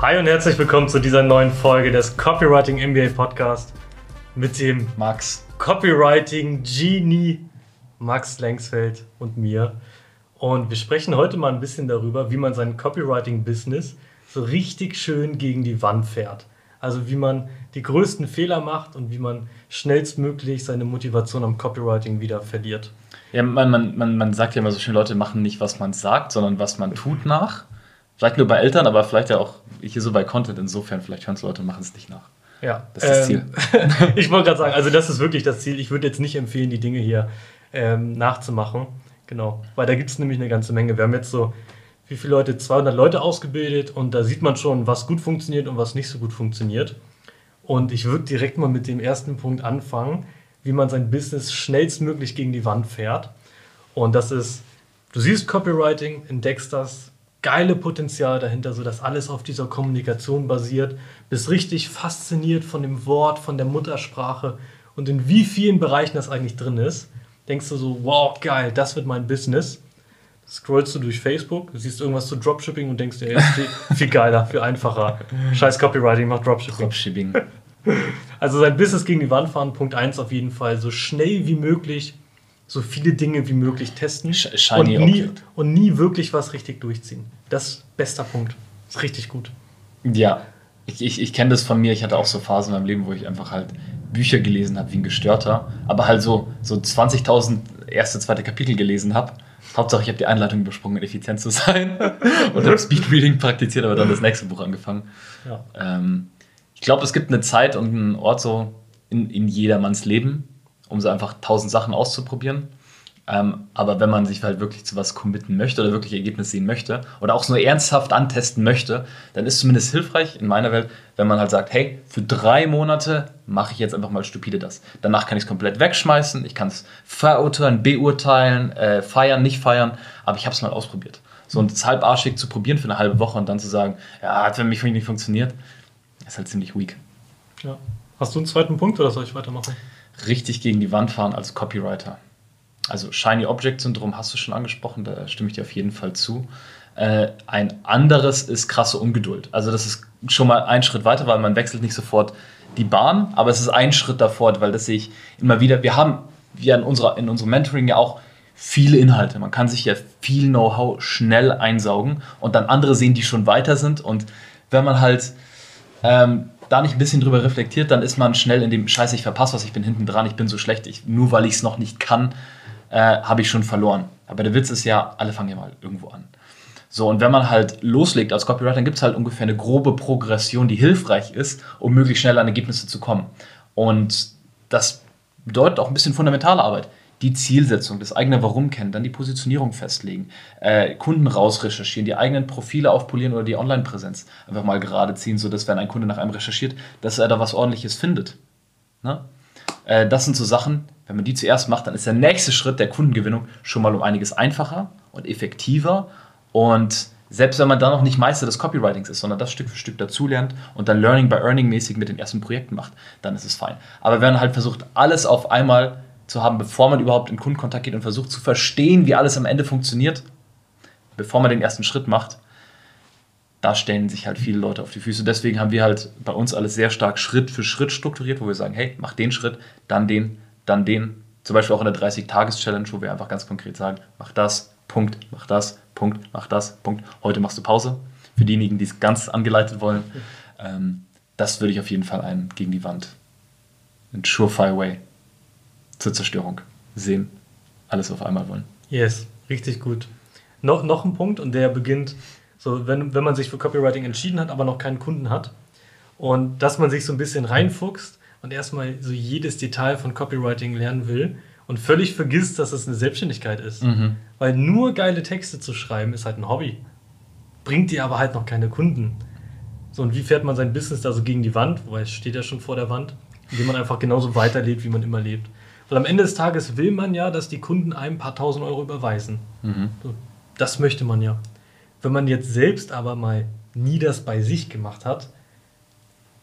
Hi und herzlich willkommen zu dieser neuen Folge des Copywriting MBA Podcast mit dem Max. Copywriting Genie Max Lengsfeld und mir. Und wir sprechen heute mal ein bisschen darüber, wie man sein Copywriting-Business so richtig schön gegen die Wand fährt. Also wie man die größten Fehler macht und wie man schnellstmöglich seine Motivation am Copywriting wieder verliert. Ja, man, man, man, man sagt ja immer so schön, Leute machen nicht, was man sagt, sondern was man tut nach. Vielleicht nur bei Eltern, aber vielleicht ja auch hier so bei Content. Insofern, vielleicht hören es Leute, machen es nicht nach. Ja, Das ist das ähm, ich wollte gerade sagen, also das ist wirklich das Ziel. Ich würde jetzt nicht empfehlen, die Dinge hier ähm, nachzumachen. Genau, weil da gibt es nämlich eine ganze Menge. Wir haben jetzt so, wie viele Leute? 200 Leute ausgebildet und da sieht man schon, was gut funktioniert und was nicht so gut funktioniert. Und ich würde direkt mal mit dem ersten Punkt anfangen, wie man sein Business schnellstmöglich gegen die Wand fährt. Und das ist, du siehst Copywriting, entdeckst das, geile Potenzial dahinter, sodass alles auf dieser Kommunikation basiert, bist richtig fasziniert von dem Wort, von der Muttersprache und in wie vielen Bereichen das eigentlich drin ist. Denkst du so, wow, geil, das wird mein Business. Scrollst du durch Facebook, siehst irgendwas zu Dropshipping und denkst dir, ey, ist viel, viel geiler, viel einfacher. Scheiß Copywriting macht Dropshipping. Dropshipping. Also sein Business gegen die Wand fahren, Punkt 1 auf jeden Fall, so schnell wie möglich, so viele Dinge wie möglich testen Sh- shiny und, nie, Object. und nie wirklich was richtig durchziehen. Das ist bester Punkt. Ist richtig gut. Ja, ich, ich, ich kenne das von mir. Ich hatte auch so Phasen in meinem Leben, wo ich einfach halt Bücher gelesen habe wie ein Gestörter, aber halt so, so 20.000 erste, zweite Kapitel gelesen habe. Hauptsache, ich habe die Einleitung übersprungen, um effizient zu sein. und habe Speedreading praktiziert, aber dann das nächste Buch angefangen. Ja. Ähm, ich glaube, es gibt eine Zeit und einen Ort so in, in jedermanns Leben, um so einfach tausend Sachen auszuprobieren. Ähm, aber wenn man sich halt wirklich zu was committen möchte oder wirklich Ergebnisse sehen möchte oder auch nur ernsthaft antesten möchte, dann ist zumindest hilfreich in meiner Welt, wenn man halt sagt, hey, für drei Monate mache ich jetzt einfach mal stupide das. Danach kann ich es komplett wegschmeißen, ich kann es verurteilen, beurteilen, äh, feiern, nicht feiern, aber ich habe es mal ausprobiert. So es halbarschig zu probieren für eine halbe Woche und dann zu sagen, ja, hat für mich nicht funktioniert, ist halt ziemlich weak. ja. Hast du einen zweiten Punkt oder soll ich weitermachen? Richtig gegen die Wand fahren als Copywriter. Also Shiny Object Syndrom hast du schon angesprochen, da stimme ich dir auf jeden Fall zu. Äh, ein anderes ist krasse Ungeduld. Also das ist schon mal ein Schritt weiter, weil man wechselt nicht sofort die Bahn, aber es ist ein Schritt davor, weil das sehe ich immer wieder. Wir haben wir in, unserer, in unserem Mentoring ja auch viele Inhalte. Man kann sich ja viel Know-how schnell einsaugen und dann andere sehen, die schon weiter sind. Und wenn man halt ähm, da nicht ein bisschen drüber reflektiert, dann ist man schnell in dem Scheiße, ich verpasse was, ich bin hinten dran, ich bin so schlecht, ich, nur weil ich es noch nicht kann, äh, habe ich schon verloren. Aber der Witz ist ja, alle fangen ja mal irgendwo an. So, und wenn man halt loslegt als Copywriter, dann gibt es halt ungefähr eine grobe Progression, die hilfreich ist, um möglichst schnell an Ergebnisse zu kommen. Und das bedeutet auch ein bisschen fundamentale Arbeit. Die Zielsetzung, das eigene Warum kennen, dann die Positionierung festlegen, äh, Kunden rausrecherchieren, die eigenen Profile aufpolieren oder die Online-Präsenz einfach mal gerade ziehen, sodass, wenn ein Kunde nach einem recherchiert, dass er da was ordentliches findet. Ne? Äh, das sind so Sachen, wenn man die zuerst macht, dann ist der nächste Schritt der Kundengewinnung schon mal um einiges einfacher und effektiver. Und selbst wenn man da noch nicht Meister des Copywritings ist, sondern das Stück für Stück dazulernt und dann Learning by Earning mäßig mit den ersten Projekten macht, dann ist es fein. Aber wenn man halt versucht, alles auf einmal zu haben, bevor man überhaupt in Kundenkontakt geht und versucht zu verstehen, wie alles am Ende funktioniert, bevor man den ersten Schritt macht, da stellen sich halt viele Leute auf die Füße. Deswegen haben wir halt bei uns alles sehr stark Schritt für Schritt strukturiert, wo wir sagen, hey, mach den Schritt, dann den, dann den. Zum Beispiel auch in der 30-Tages-Challenge, wo wir einfach ganz konkret sagen, mach das, Punkt, mach das, Punkt, mach das, Punkt. Heute machst du Pause. Für diejenigen, die es ganz angeleitet wollen. Ähm, das würde ich auf jeden Fall ein gegen die Wand. Ein Surefire Way zur Zerstörung sehen. Alles auf einmal wollen. Yes, richtig gut. No, noch ein Punkt und der beginnt, so wenn, wenn man sich für Copywriting entschieden hat, aber noch keinen Kunden hat und dass man sich so ein bisschen reinfuchst und erstmal so jedes Detail von Copywriting lernen will und völlig vergisst, dass es eine Selbstständigkeit ist. Mhm. Weil nur geile Texte zu schreiben ist halt ein Hobby. Bringt dir aber halt noch keine Kunden. So, und wie fährt man sein Business da so gegen die Wand? Weil es steht ja schon vor der Wand, indem man einfach genauso weiterlebt, wie man immer lebt. Weil am Ende des Tages will man ja, dass die Kunden einem ein paar tausend Euro überweisen. Mhm. Das möchte man ja. Wenn man jetzt selbst aber mal nie das bei sich gemacht hat,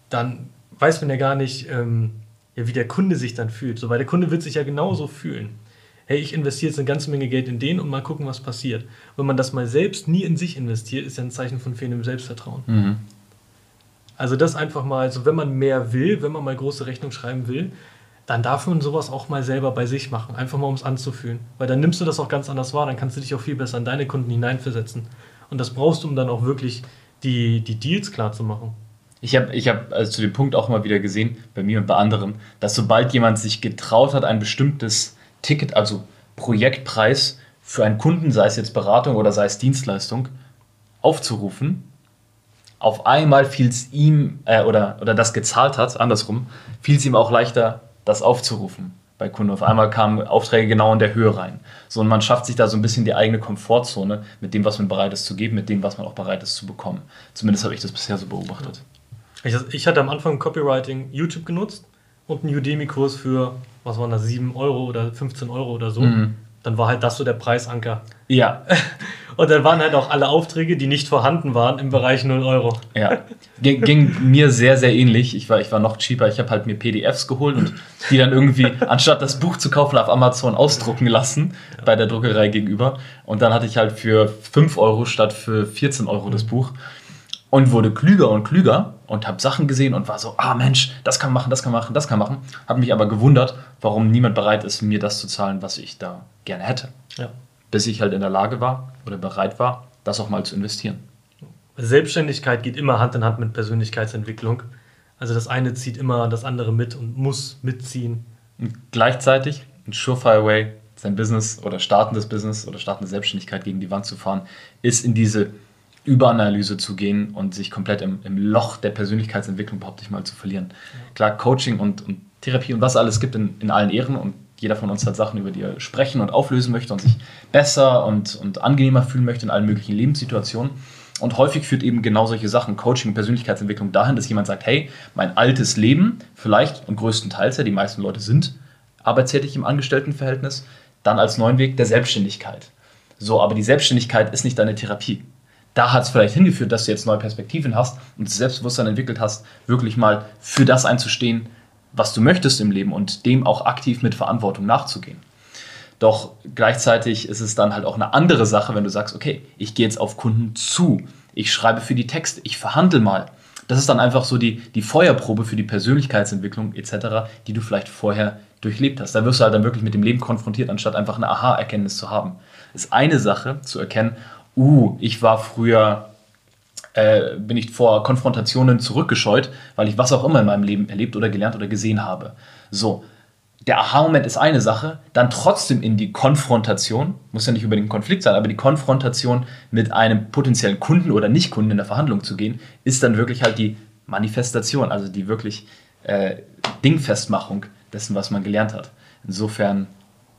dann weiß man ja gar nicht, ähm, ja, wie der Kunde sich dann fühlt. So, weil der Kunde wird sich ja genauso fühlen. Hey, ich investiere jetzt eine ganze Menge Geld in den und mal gucken, was passiert. Wenn man das mal selbst nie in sich investiert, ist ja ein Zeichen von fehlendem Selbstvertrauen. Mhm. Also das einfach mal, also wenn man mehr will, wenn man mal große Rechnung schreiben will, dann darf man sowas auch mal selber bei sich machen, einfach mal um es anzufühlen. Weil dann nimmst du das auch ganz anders wahr, dann kannst du dich auch viel besser in deine Kunden hineinversetzen. Und das brauchst du, um dann auch wirklich die, die Deals klar zu machen. Ich habe ich hab also zu dem Punkt auch mal wieder gesehen, bei mir und bei anderen, dass sobald jemand sich getraut hat, ein bestimmtes Ticket, also Projektpreis für einen Kunden, sei es jetzt Beratung oder sei es Dienstleistung, aufzurufen, auf einmal fiel es ihm, äh, oder, oder das gezahlt hat, andersrum, fiel es ihm auch leichter, das aufzurufen bei Kunden. Auf einmal kamen Aufträge genau in der Höhe rein. So, und man schafft sich da so ein bisschen die eigene Komfortzone mit dem, was man bereit ist zu geben, mit dem, was man auch bereit ist zu bekommen. Zumindest habe ich das bisher so beobachtet. Ich, ich hatte am Anfang Copywriting YouTube genutzt und einen Udemy-Kurs für, was waren das, 7 Euro oder 15 Euro oder so. Mhm. Dann war halt das so der Preisanker. Ja. Und dann waren halt auch alle Aufträge, die nicht vorhanden waren, im Bereich 0 Euro. Ja. Ging, ging mir sehr, sehr ähnlich. Ich war, ich war noch cheaper. Ich habe halt mir PDFs geholt und die dann irgendwie, anstatt das Buch zu kaufen, auf Amazon ausdrucken lassen, bei der Druckerei gegenüber. Und dann hatte ich halt für 5 Euro statt für 14 Euro das Buch und wurde klüger und klüger und habe Sachen gesehen und war so, ah Mensch, das kann man machen, das kann man machen, das kann man machen. Habe mich aber gewundert, warum niemand bereit ist, mir das zu zahlen, was ich da gerne hätte. Ja. Bis ich halt in der Lage war oder bereit war, das auch mal zu investieren. Selbstständigkeit geht immer Hand in Hand mit Persönlichkeitsentwicklung. Also das eine zieht immer das andere mit und muss mitziehen. Und gleichzeitig ein Surefire Way, sein Business oder startendes Business oder startende Selbstständigkeit gegen die Wand zu fahren, ist in diese Überanalyse zu gehen und sich komplett im, im Loch der Persönlichkeitsentwicklung überhaupt nicht mal zu verlieren. Klar, Coaching und, und, Therapie und was alles gibt in, in allen Ehren und jeder von uns hat Sachen, über die er sprechen und auflösen möchte und sich besser und, und angenehmer fühlen möchte in allen möglichen Lebenssituationen. Und häufig führt eben genau solche Sachen, Coaching Persönlichkeitsentwicklung, dahin, dass jemand sagt, hey, mein altes Leben, vielleicht und größtenteils ja, die meisten Leute sind arbeitstätig im Angestelltenverhältnis, dann als neuen Weg der Selbstständigkeit. So, aber die Selbstständigkeit ist nicht deine Therapie da hat es vielleicht hingeführt, dass du jetzt neue Perspektiven hast und das Selbstbewusstsein entwickelt hast, wirklich mal für das einzustehen, was du möchtest im Leben und dem auch aktiv mit Verantwortung nachzugehen. Doch gleichzeitig ist es dann halt auch eine andere Sache, wenn du sagst, okay, ich gehe jetzt auf Kunden zu, ich schreibe für die Texte, ich verhandle mal. Das ist dann einfach so die, die Feuerprobe für die Persönlichkeitsentwicklung etc., die du vielleicht vorher durchlebt hast. Da wirst du halt dann wirklich mit dem Leben konfrontiert, anstatt einfach eine Aha-Erkenntnis zu haben. Ist eine Sache zu erkennen, uh, ich war früher, äh, bin ich vor Konfrontationen zurückgescheut, weil ich was auch immer in meinem Leben erlebt oder gelernt oder gesehen habe. So, der Aha-Moment ist eine Sache, dann trotzdem in die Konfrontation, muss ja nicht über den Konflikt sein, aber die Konfrontation mit einem potenziellen Kunden oder Nicht-Kunden in der Verhandlung zu gehen, ist dann wirklich halt die Manifestation, also die wirklich äh, Dingfestmachung dessen, was man gelernt hat. Insofern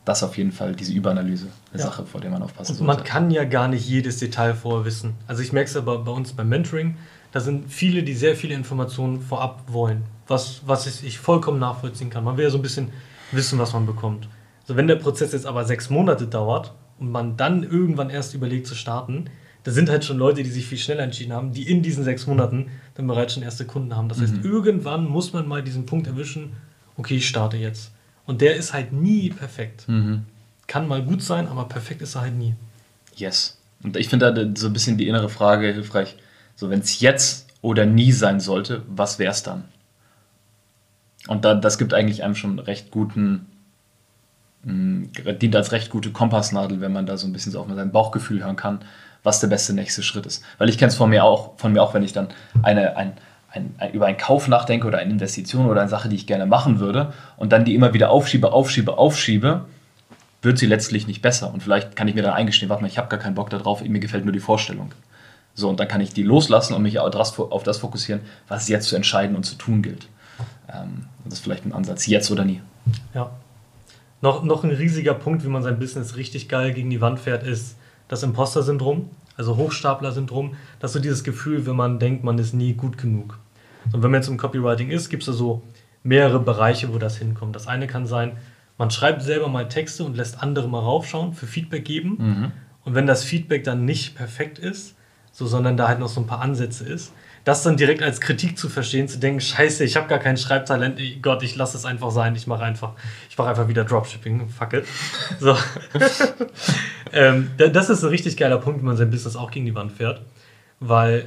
das auf jeden Fall, diese Überanalyse, eine ja. Sache, vor der man aufpassen sollte. Man kann ja gar nicht jedes Detail vorher wissen. Also ich merke es aber bei uns beim Mentoring, da sind viele, die sehr viele Informationen vorab wollen, was, was ich vollkommen nachvollziehen kann. Man will ja so ein bisschen wissen, was man bekommt. Also wenn der Prozess jetzt aber sechs Monate dauert und man dann irgendwann erst überlegt zu starten, da sind halt schon Leute, die sich viel schneller entschieden haben, die in diesen sechs Monaten dann bereits schon erste Kunden haben. Das heißt, mhm. irgendwann muss man mal diesen Punkt erwischen, okay, ich starte jetzt. Und der ist halt nie perfekt. Mhm. Kann mal gut sein, aber perfekt ist er halt nie. Yes. Und ich finde da so ein bisschen die innere Frage hilfreich. So, wenn es jetzt oder nie sein sollte, was wäre es dann? Und da, das gibt eigentlich einem schon recht guten, mh, mm, dient als recht gute Kompassnadel, wenn man da so ein bisschen so auf sein Bauchgefühl hören kann, was der beste nächste Schritt ist. Weil ich kenne es von mir auch, von mir auch, wenn ich dann eine, ein, ein, ein, über einen Kauf nachdenke oder eine Investition oder eine Sache, die ich gerne machen würde und dann die immer wieder aufschiebe, aufschiebe, aufschiebe, wird sie letztlich nicht besser. Und vielleicht kann ich mir dann eingestehen, warte mal, ich habe gar keinen Bock darauf, mir gefällt nur die Vorstellung. So, und dann kann ich die loslassen und mich auf das fokussieren, was jetzt zu entscheiden und zu tun gilt. Ähm, das ist vielleicht ein Ansatz, jetzt oder nie. Ja. Noch, noch ein riesiger Punkt, wie man sein Business richtig geil gegen die Wand fährt, ist das Imposter-Syndrom, also Hochstapler-Syndrom. Das ist so dieses Gefühl, wenn man denkt, man ist nie gut genug. Und wenn man jetzt im Copywriting ist, gibt es da so mehrere Bereiche, wo das hinkommt. Das eine kann sein, man schreibt selber mal Texte und lässt andere mal raufschauen, für Feedback geben. Mhm. Und wenn das Feedback dann nicht perfekt ist, so, sondern da halt noch so ein paar Ansätze ist, das dann direkt als Kritik zu verstehen, zu denken, scheiße, ich habe gar kein Schreibtalent, Gott, ich lasse es einfach sein, ich mache einfach, ich mache einfach wieder Dropshipping, fuck it. So. ähm, das ist ein richtig geiler Punkt, wie man sein Business auch gegen die Wand fährt, weil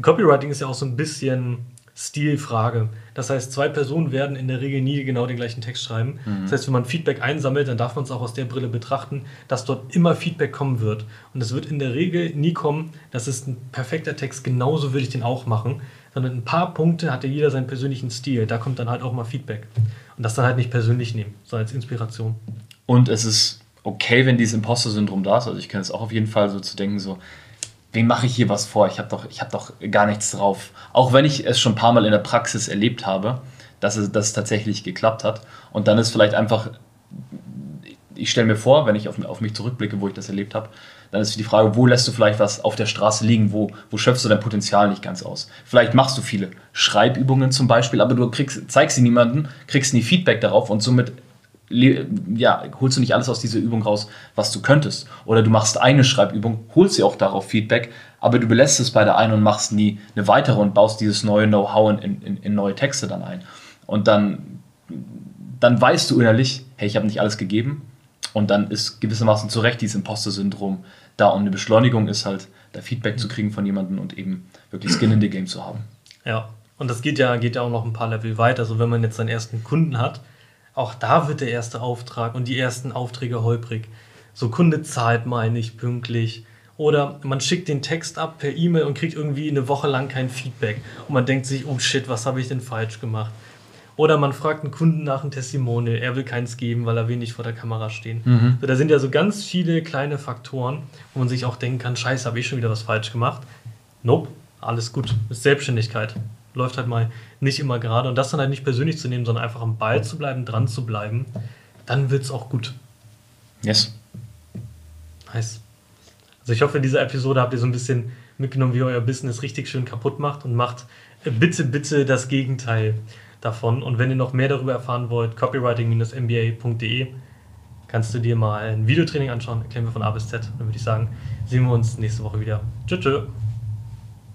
Copywriting ist ja auch so ein bisschen Stilfrage. Das heißt, zwei Personen werden in der Regel nie genau den gleichen Text schreiben. Mhm. Das heißt, wenn man Feedback einsammelt, dann darf man es auch aus der Brille betrachten, dass dort immer Feedback kommen wird. Und es wird in der Regel nie kommen, das ist ein perfekter Text, genauso würde ich den auch machen, sondern ein paar Punkte hat ja jeder seinen persönlichen Stil. Da kommt dann halt auch mal Feedback. Und das dann halt nicht persönlich nehmen, sondern als Inspiration. Und es ist okay, wenn dieses Imposter-Syndrom da ist. Also ich kenne es auch auf jeden Fall so zu denken, so, wem mache ich hier was vor? Ich habe doch, hab doch gar nichts drauf. Auch wenn ich es schon ein paar Mal in der Praxis erlebt habe, dass es, dass es tatsächlich geklappt hat. Und dann ist vielleicht einfach, ich stelle mir vor, wenn ich auf, auf mich zurückblicke, wo ich das erlebt habe, dann ist die Frage, wo lässt du vielleicht was auf der Straße liegen, wo, wo schöpfst du dein Potenzial nicht ganz aus? Vielleicht machst du viele Schreibübungen zum Beispiel, aber du kriegst, zeigst sie niemandem, kriegst nie Feedback darauf und somit ja, holst du nicht alles aus dieser Übung raus, was du könntest. Oder du machst eine Schreibübung, holst sie auch darauf Feedback, aber du belässt es bei der einen und machst nie eine weitere und baust dieses neue Know-how in, in, in, neue Texte dann ein. Und dann, dann weißt du innerlich, hey, ich habe nicht alles gegeben. Und dann ist gewissermaßen zu Recht dieses Imposter-Syndrom da. Und eine Beschleunigung ist halt, da Feedback zu kriegen von jemandem und eben wirklich Skin in the Game zu haben. Ja, und das geht ja, geht ja auch noch ein paar Level weiter. Also wenn man jetzt seinen ersten Kunden hat, auch da wird der erste Auftrag und die ersten Aufträge holprig. So Kunde zahlt mal nicht pünktlich. Oder man schickt den Text ab per E-Mail und kriegt irgendwie eine Woche lang kein Feedback. Und man denkt sich, oh shit, was habe ich denn falsch gemacht? Oder man fragt einen Kunden nach einem Testimonial, er will keins geben, weil er will nicht vor der Kamera stehen. Mhm. So, da sind ja so ganz viele kleine Faktoren, wo man sich auch denken kann, scheiße, habe ich schon wieder was falsch gemacht. Nope, alles gut. Ist Selbstständigkeit läuft halt mal nicht immer gerade. Und das dann halt nicht persönlich zu nehmen, sondern einfach am Ball zu bleiben, dran zu bleiben, dann wird es auch gut. Yes. Nice. Also ich hoffe, in dieser Episode habt ihr so ein bisschen mitgenommen, wie ihr euer Business richtig schön kaputt macht und macht bitte, bitte das Gegenteil davon. Und wenn ihr noch mehr darüber erfahren wollt, copywriting-mba.de kannst du dir mal ein Videotraining anschauen, erklären wir von A bis Z. Dann würde ich sagen, sehen wir uns nächste Woche wieder. Tschüss. tschüss.